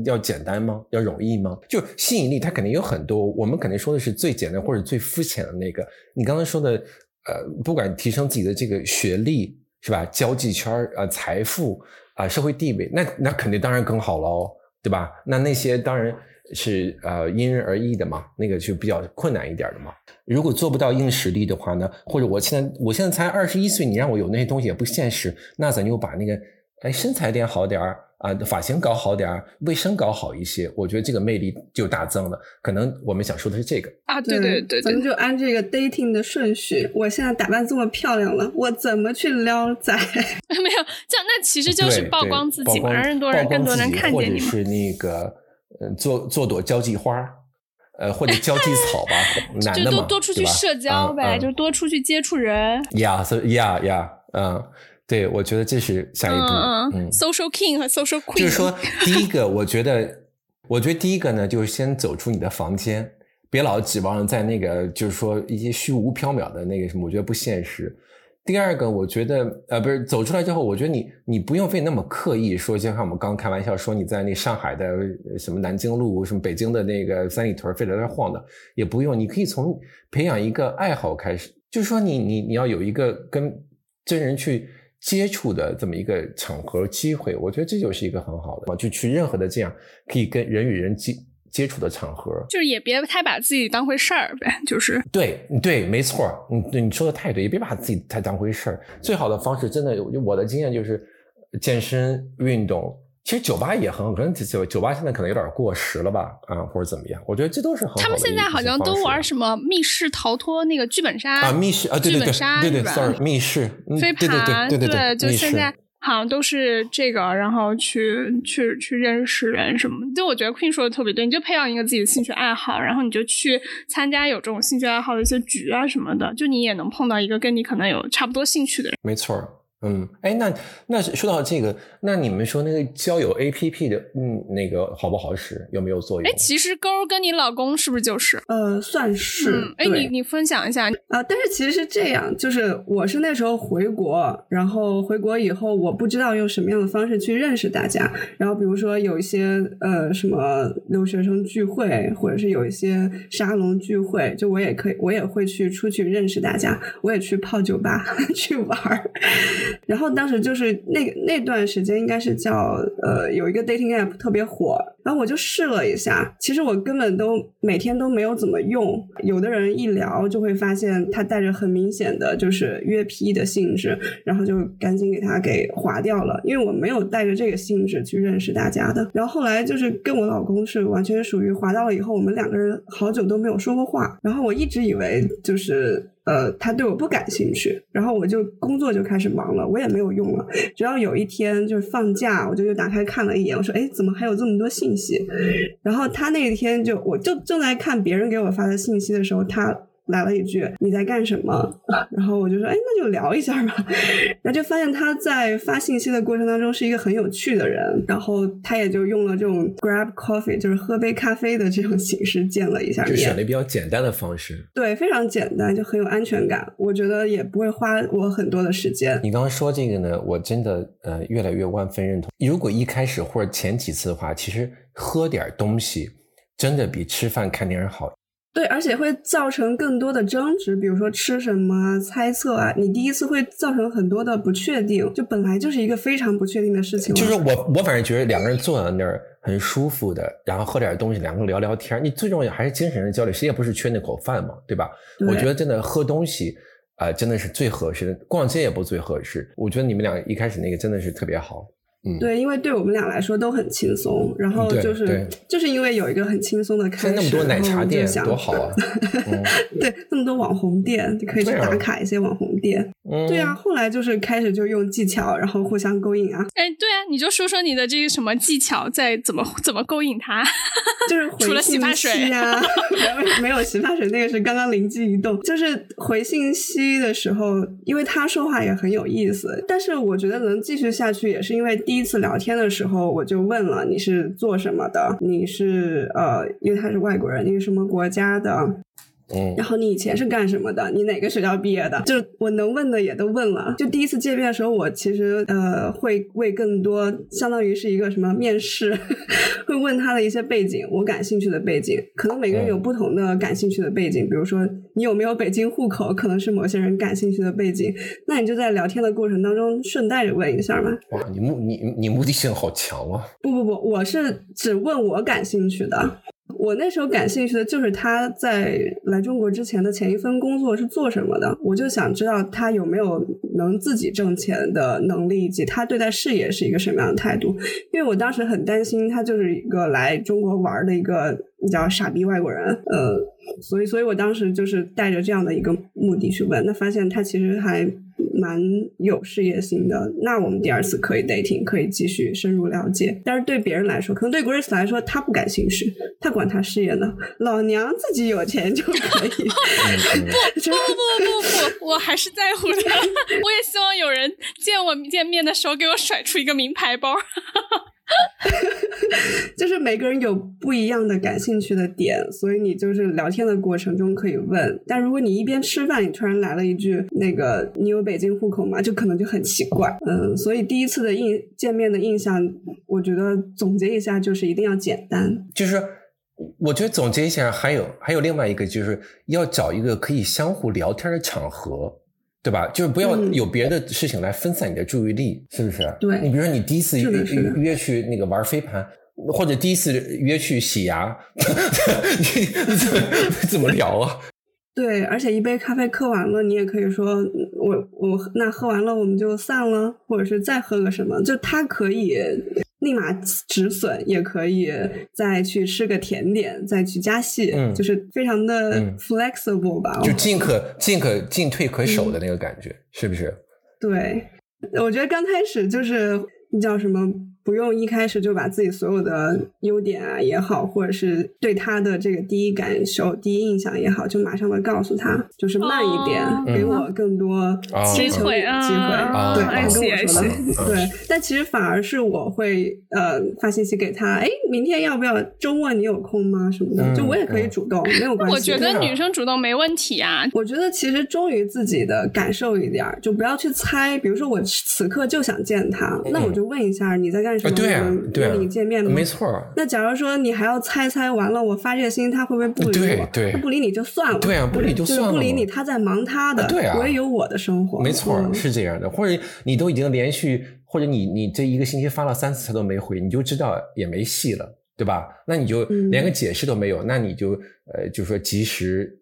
[SPEAKER 3] 要简单吗？要容易吗？就吸引力，它肯定有很多。我们肯定说的是最简单或者最肤浅的那个。你刚才说的，呃，不管提升自己的这个学历是吧？交际圈啊，财富啊，社会地位，那那肯定当然更好喽。对吧？那那些当然是呃因人而异的嘛，那个就比较困难一点的嘛。如果做不到硬实力的话呢，或者我现在我现在才二十一岁，你让我有那些东西也不现实。那咱就把那个哎身材练好点儿啊，发型搞好点儿，卫生搞好一些，我觉得这个魅力就大增了。可能我们想说的是这个
[SPEAKER 2] 啊，对对对，
[SPEAKER 1] 咱们就按这个 dating 的顺序。我现在打扮这么漂亮了，我怎么去撩仔？
[SPEAKER 2] 没有，这样那其实就是曝光自己嘛，让更多人更多人看见你。
[SPEAKER 3] 是那个，嗯，做做朵交际花，呃，或者交际草吧，男的嘛，
[SPEAKER 2] 就多多出去社交呗，就多出去接触人。
[SPEAKER 3] 呀，所以呀呀，嗯，对，我觉得这是下一步。
[SPEAKER 2] 嗯，social king 和 social queen。
[SPEAKER 3] 就是说，第一个，我觉得，我觉得第一个呢，就是先走出你的房间，别老指望在那个，就是说一些虚无缥缈的那个什么，我觉得不现实。第二个，我觉得，呃，不是走出来之后，我觉得你你不用非那么刻意说，就像我们刚开玩笑说你在那上海的什么南京路，什么北京的那个三里屯非在那晃的，也不用，你可以从培养一个爱好开始，就是说你你你要有一个跟真人去接触的这么一个场合机会，我觉得这就是一个很好的，就去任何的这样可以跟人与人接。接触的场合，
[SPEAKER 2] 就是也别太把自己当回事儿呗，就是
[SPEAKER 3] 对对，没错，你你说的太对，也别把自己太当回事儿。最好的方式，真的，我的经验就是健身运动。其实酒吧也很好，可能酒酒吧现在可能有点过时了吧，啊，或者怎么样？我觉得这都是很好。
[SPEAKER 2] 他们现在好像都玩什么密室逃脱，那个剧本杀
[SPEAKER 3] 啊，密室啊，对对对，对对，sorry，密室
[SPEAKER 2] 飞盘，
[SPEAKER 3] 对对
[SPEAKER 2] 对，就现在。好像都是这个，然后去去去认识人什么。就我觉得 Queen 说的特别对，你就培养一个自己的兴趣爱好，然后你就去参加有这种兴趣爱好的一些局啊什么的，就你也能碰到一个跟你可能有差不多兴趣的人。
[SPEAKER 3] 没错。嗯，哎，那那说到这个，那你们说那个交友 A P P 的，嗯，那个好不好使，有没有作用？
[SPEAKER 2] 哎，其实勾跟你老公是不是就是？
[SPEAKER 1] 呃，算是。
[SPEAKER 2] 哎，你你分享一下
[SPEAKER 1] 啊？但是其实是这样，就是我是那时候回国，然后回国以后，我不知道用什么样的方式去认识大家。然后比如说有一些呃什么留学生聚会，或者是有一些沙龙聚会，就我也可以，我也会去出去认识大家，我也去泡酒吧 去玩儿。然后当时就是那那段时间，应该是叫呃有一个 dating app 特别火，然后我就试了一下。其实我根本都每天都没有怎么用。有的人一聊就会发现他带着很明显的就是约批的性质，然后就赶紧给他给划掉了。因为我没有带着这个性质去认识大家的。然后后来就是跟我老公是完全属于划到了以后，我们两个人好久都没有说过话。然后我一直以为就是。呃，他对我不感兴趣，然后我就工作就开始忙了，我也没有用了。直到有一天就是放假，我就又打开看了一眼，我说：“哎，怎么还有这么多信息？”然后他那一天就，我就正在看别人给我发的信息的时候，他来了一句你在干什么？然后我就说哎，那就聊一下吧。然后就发现他在发信息的过程当中是一个很有趣的人，然后他也就用了这种 grab coffee，就是喝杯咖啡的这种形式见了一下面，
[SPEAKER 3] 就选了比较简单的方式，
[SPEAKER 1] 对，非常简单，就很有安全感。我觉得也不会花我很多的时间。
[SPEAKER 3] 你刚刚说这个呢，我真的呃越来越万分认同。如果一开始或者前几次的话，其实喝点东西真的比吃饭看电影好。
[SPEAKER 1] 对，而且会造成更多的争执，比如说吃什么、猜测啊，你第一次会造成很多的不确定，就本来就是一个非常不确定的事情。
[SPEAKER 3] 就是我，我反正觉得两个人坐在那儿很舒服的，然后喝点东西，两个人聊聊天，你最重要还是精神上交流，谁也不是缺那口饭嘛，对吧？我觉得真的喝东西啊，真的是最合适的，逛街也不最合适。我觉得你们俩一开始那个真的是特别好。
[SPEAKER 1] 对，因为对我们俩来说都很轻松，然后就是就是因为有一个很轻松的开始，
[SPEAKER 3] 那么多奶茶店多好啊！
[SPEAKER 1] 对，那么多网红店就可以去打卡一些网红店。对啊，后来就是开始就用技巧，然后互相勾引啊。
[SPEAKER 2] 哎，对啊，你就说说你的这个什么技巧，在怎么怎么勾引他？
[SPEAKER 1] 就是
[SPEAKER 2] 除了洗发水
[SPEAKER 1] 呀，没有洗发水，那个是刚刚灵机一动。就是回信息的时候，因为他说话也很有意思，但是我觉得能继续下去，也是因为第第一次聊天的时候，我就问了你是做什么的，你是呃，因为他是外国人，你是什么国家的？
[SPEAKER 3] 嗯，
[SPEAKER 1] 然后你以前是干什么的？你哪个学校毕业的？就我能问的也都问了。就第一次见面的时候，我其实呃会为更多，相当于是一个什么面试，会问他的一些背景，我感兴趣的背景。可能每个人有不同的感兴趣的背景，比如说你有没有北京户口，可能是某些人感兴趣的背景。那你就在聊天的过程当中顺带着问一下嘛。
[SPEAKER 3] 哇，你目你你目的性好强啊！
[SPEAKER 1] 不不不，我是只问我感兴趣的。我那时候感兴趣的就是他在来中国之前的前一份工作是做什么的，我就想知道他有没有能自己挣钱的能力，以及他对待事业是一个什么样的态度。因为我当时很担心他就是一个来中国玩的一个比较傻逼外国人，呃，所以，所以我当时就是带着这样的一个目的去问，那发现他其实还。蛮有事业心的，那我们第二次可以 dating，可以继续深入了解。但是对别人来说，可能对 Grace 来说，他不感兴趣，他管他事业呢。老娘自己有钱就可以。不不
[SPEAKER 2] 不不不，我还是在乎的。我也希望有人见我见面的时候给我甩出一个名牌包。
[SPEAKER 1] 就是每个人有不一样的感兴趣的点，所以你就是聊天的过程中可以问。但如果你一边吃饭，你突然来了一句“那个你有北京户口吗？”就可能就很奇怪。嗯，所以第一次的印见面的印象，我觉得总结一下就是一定要简单。
[SPEAKER 3] 就是我觉得总结一下，还有还有另外一个，就是要找一个可以相互聊天的场合。对吧？就是不要有别的事情来分散你的注意力，是不是？
[SPEAKER 1] 对。
[SPEAKER 3] 你比如说，你第一次约约去那个玩飞盘，或者第一次约去洗牙，你你怎么怎么聊啊？
[SPEAKER 1] 对，而且一杯咖啡喝完了，你也可以说我我那喝完了我们就散了，或者是再喝个什么，就他可以。立马止损，也可以再去吃个甜点，再去加戏，就是非常的 flexible 吧，
[SPEAKER 3] 就进可进可进退可守的那个感觉，是不是？
[SPEAKER 1] 对，我觉得刚开始就是那叫什么？不用一开始就把自己所有的优点啊也好，或者是对他的这个第一感受、第一印象也好，就马上的告诉他，就是慢一点，给我更多
[SPEAKER 2] 机会
[SPEAKER 1] 机会。对，他跟我说的，对。但其实反而是我会呃发信息给他，哎，明天要不要？周末你有空吗？什么的，就我也可以主动，没有关系。
[SPEAKER 2] 我觉得女生主动没问题啊。
[SPEAKER 1] 我觉得其实忠于自己的感受一点，就不要去猜。比如说我此刻就想见他，那我就问一下你在干。
[SPEAKER 3] 对啊，对啊，
[SPEAKER 1] 你见面的
[SPEAKER 3] 没错。
[SPEAKER 1] 那假如说你还要猜猜完了，我发这个信息他会不会不理
[SPEAKER 3] 我？对，
[SPEAKER 1] 他不理你就算了。
[SPEAKER 3] 对啊，不理就算了。
[SPEAKER 1] 不理你，他在忙他的。
[SPEAKER 3] 对啊，
[SPEAKER 1] 我也有我的生活。
[SPEAKER 3] 没错，是这样的。或者你都已经连续，或者你你这一个星期发了三次他都没回，你就知道也没戏了，对吧？那你就连个解释都没有，那你就呃，就说及时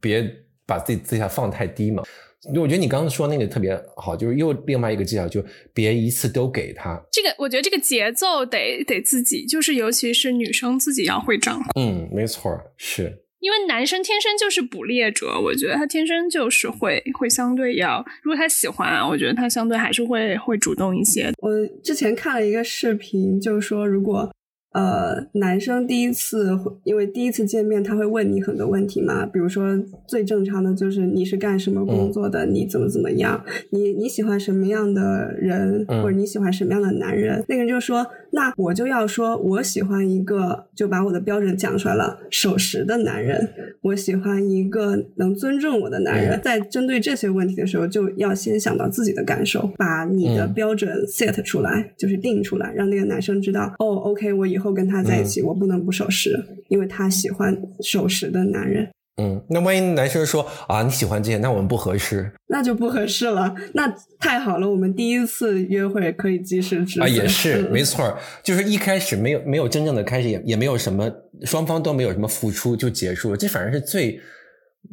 [SPEAKER 3] 别把自己姿态放太低嘛。我觉得你刚刚说那个特别好，就是又另外一个技巧，就别一次都给他。
[SPEAKER 2] 这个我觉得这个节奏得得自己，就是尤其是女生自己要会掌控。
[SPEAKER 3] 嗯，没错，是
[SPEAKER 2] 因为男生天生就是捕猎者，我觉得他天生就是会会相对要，如果他喜欢，我觉得他相对还是会会主动一些。
[SPEAKER 1] 我之前看了一个视频，就是说如果呃，男生第一次因为第一次见面，他会问你很多问题嘛，比如说最正常的就是你是干什么工作的，你怎么怎么样，你你喜欢什么样的人，或者你喜欢什么样的男人？那个人就说，那我就要说我喜欢一个，就把我的标准讲出来了，守时的男人，我喜欢一个能尊重我的男人。在针对这些问题的时候，就要先想到自己的感受，把你的标准 set 出来，就是定出来，让那个男生知道，哦，OK，我以后跟他在一起，我不能不守时，因为他喜欢守时的男人。
[SPEAKER 3] 嗯，那万一男生说啊你喜欢这些，那我们不合适，
[SPEAKER 1] 那就不合适了。那太好了，我们第一次约会可以及时止损。
[SPEAKER 3] 啊，也是没错，就是一开始没有没有真正的开始，也也没有什么双方都没有什么付出就结束了，这反而是最。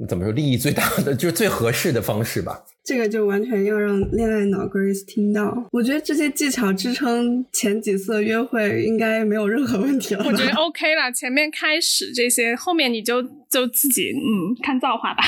[SPEAKER 3] 怎么说利益最大的就是最合适的方式吧？
[SPEAKER 1] 这个就完全要让恋爱脑 Grace 听到。我觉得这些技巧支撑前几次约会应该没有任何问题了。
[SPEAKER 2] 我觉得 OK 了，前面开始这些，后面你就就自己嗯看造化吧。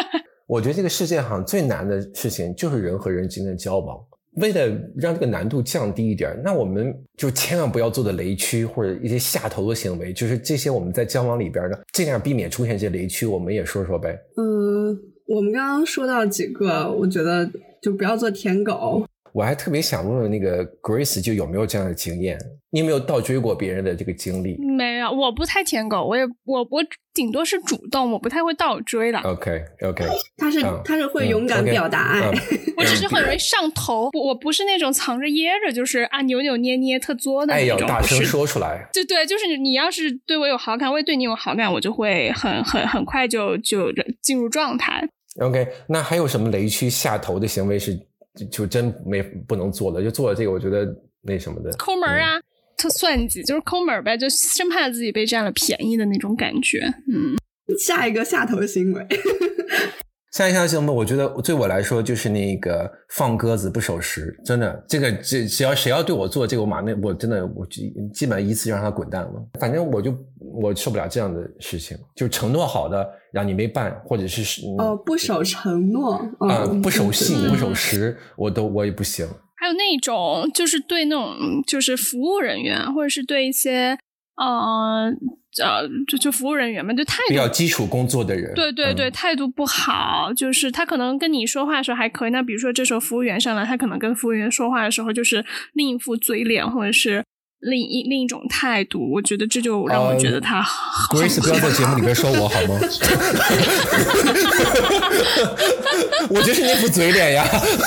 [SPEAKER 3] 我觉得这个世界上最难的事情就是人和人之间的交往。为了让这个难度降低一点，那我们就千万不要做的雷区或者一些下头的行为，就是这些我们在交往里边呢，尽量避免出现这些雷区。我们也说说呗。
[SPEAKER 1] 嗯，我们刚刚说到几个，我觉得就不要做舔狗。
[SPEAKER 3] 我还特别想问问那个 Grace，就有没有这样的经验？你有没有倒追过别人的这个经历？
[SPEAKER 2] 没有，我不太舔狗，我也我我顶多是主动，我不太会倒追的。
[SPEAKER 3] OK OK，
[SPEAKER 1] 他是他是会勇敢表达爱，
[SPEAKER 2] 我只是很容易上头，我不是那种藏着掖着，就是啊扭扭捏捏特作的那种。
[SPEAKER 3] 爱要大声说出来。
[SPEAKER 2] 对对，就是你要是对我有好感，我也对你有好感，我就会很很很快就就进入状态。
[SPEAKER 3] OK，那还有什么雷区下头的行为是？就真没不能做的，就做了这个，我觉得那什么的
[SPEAKER 2] 抠门啊，特算计，就是抠门呗，就生怕自己被占了便宜的那种感觉。嗯，
[SPEAKER 1] 下一个下头行为。
[SPEAKER 3] 下一项项目，我觉得对我来说就是那个放鸽子不守时，真的，这个这只要谁要对我做这个，我马上我真的我基基本一次就让他滚蛋了。反正我就我受不了这样的事情，就承诺好的让你没办，或者是
[SPEAKER 1] 哦不守承诺
[SPEAKER 3] 啊不守信不守时，我都我也不行。
[SPEAKER 2] 还有那种就是对那种就是服务人员，或者是对一些呃。呃，就就服务人员嘛，就态度
[SPEAKER 3] 比较基础工作的人，
[SPEAKER 2] 对对对，态度不好，就是他可能跟你说话的时候还可以，那比如说这时候服务员上来，他可能跟服务员说话的时候就是另一副嘴脸，或者是。另一另一种态度，我觉得这就让我觉得他好。
[SPEAKER 3] Grace 不要在节目里面说我好吗？我就是那副嘴脸呀。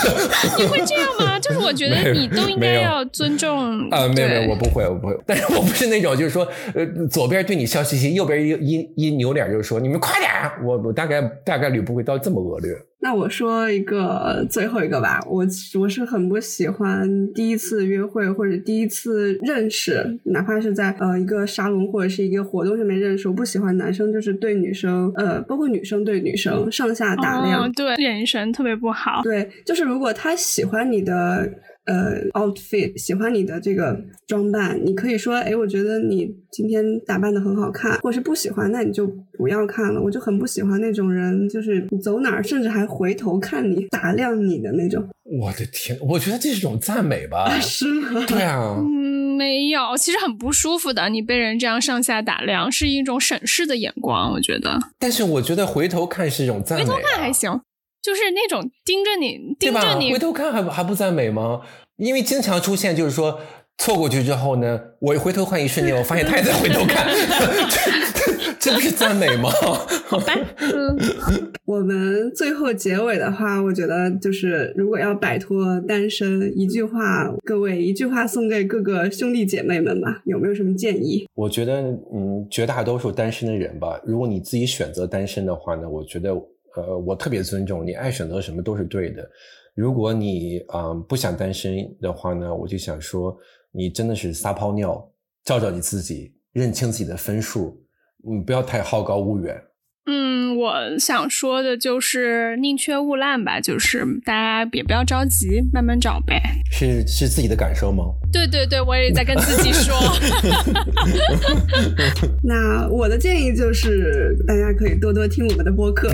[SPEAKER 2] 你会这样吗？就是我觉得你都应该要尊重。
[SPEAKER 3] 啊，没有没有，我不会，我不会。但是我不是那种，就是说，呃，左边对你笑嘻嘻，右边一一一扭脸，就是说你们快点。我我大概大概率不会到这么恶劣。
[SPEAKER 1] 那我说一个最后一个吧，我我是很不喜欢第一次约会或者第一次认识，哪怕是在呃一个沙龙或者是一个活动上面认识，我不喜欢男生就是对女生，呃，包括女生对女生上下打量，
[SPEAKER 2] 对眼神特别不好。
[SPEAKER 1] 对，就是如果他喜欢你的。呃，outfit 喜欢你的这个装扮，你可以说，哎，我觉得你今天打扮的很好看，或是不喜欢，那你就不要看了。我就很不喜欢那种人，就是你走哪儿，甚至还回头看你，打量你的那种。
[SPEAKER 3] 我的天，我觉得这是种赞美吧？
[SPEAKER 1] 是吗？
[SPEAKER 3] 对啊。
[SPEAKER 2] 嗯，没有，其实很不舒服的。你被人这样上下打量，是一种审视的眼光，我觉得。
[SPEAKER 3] 但是我觉得回头看是一种赞美。
[SPEAKER 2] 回头看还行。就是那种盯着你，盯着你
[SPEAKER 3] 回头看还还不赞美吗？因为经常出现，就是说错过去之后呢，我回头看一瞬间，我发现他也在回头看，这不是赞美吗？
[SPEAKER 2] 好吧，嗯，
[SPEAKER 1] 我们最后结尾的话，我觉得就是如果要摆脱单身，一句话，各位一句话送给各个兄弟姐妹们吧，有没有什么建议？
[SPEAKER 3] 我觉得，嗯，绝大多数单身的人吧，如果你自己选择单身的话呢，我觉得。呃，我特别尊重你爱选择什么都是对的。如果你啊不想单身的话呢，我就想说，你真的是撒泡尿，照照你自己，认清自己的分数，嗯，不要太好高骛远。
[SPEAKER 2] 嗯，我想说的就是宁缺毋滥吧，就是大家也不要着急，慢慢找呗。
[SPEAKER 3] 是是自己的感受吗？
[SPEAKER 2] 对对对，我也在跟自己说。
[SPEAKER 1] 那我的建议就是，大家可以多多听我们的播客。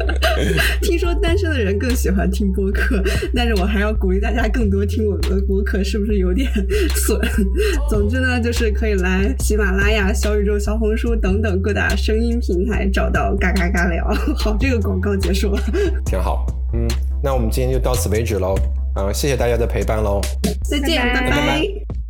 [SPEAKER 1] 听说单身的人更喜欢听播客，但是我还要鼓励大家更多听我们的播客，是不是有点损？总之呢，就是可以来喜马拉雅、小宇宙、小红书等等各大声音平台找到“嘎嘎嘎聊”。好，这个广告结束了，
[SPEAKER 3] 挺好。嗯，那我们今天就到此为止喽。啊，谢谢大家的陪伴喽，
[SPEAKER 1] 再见，拜拜。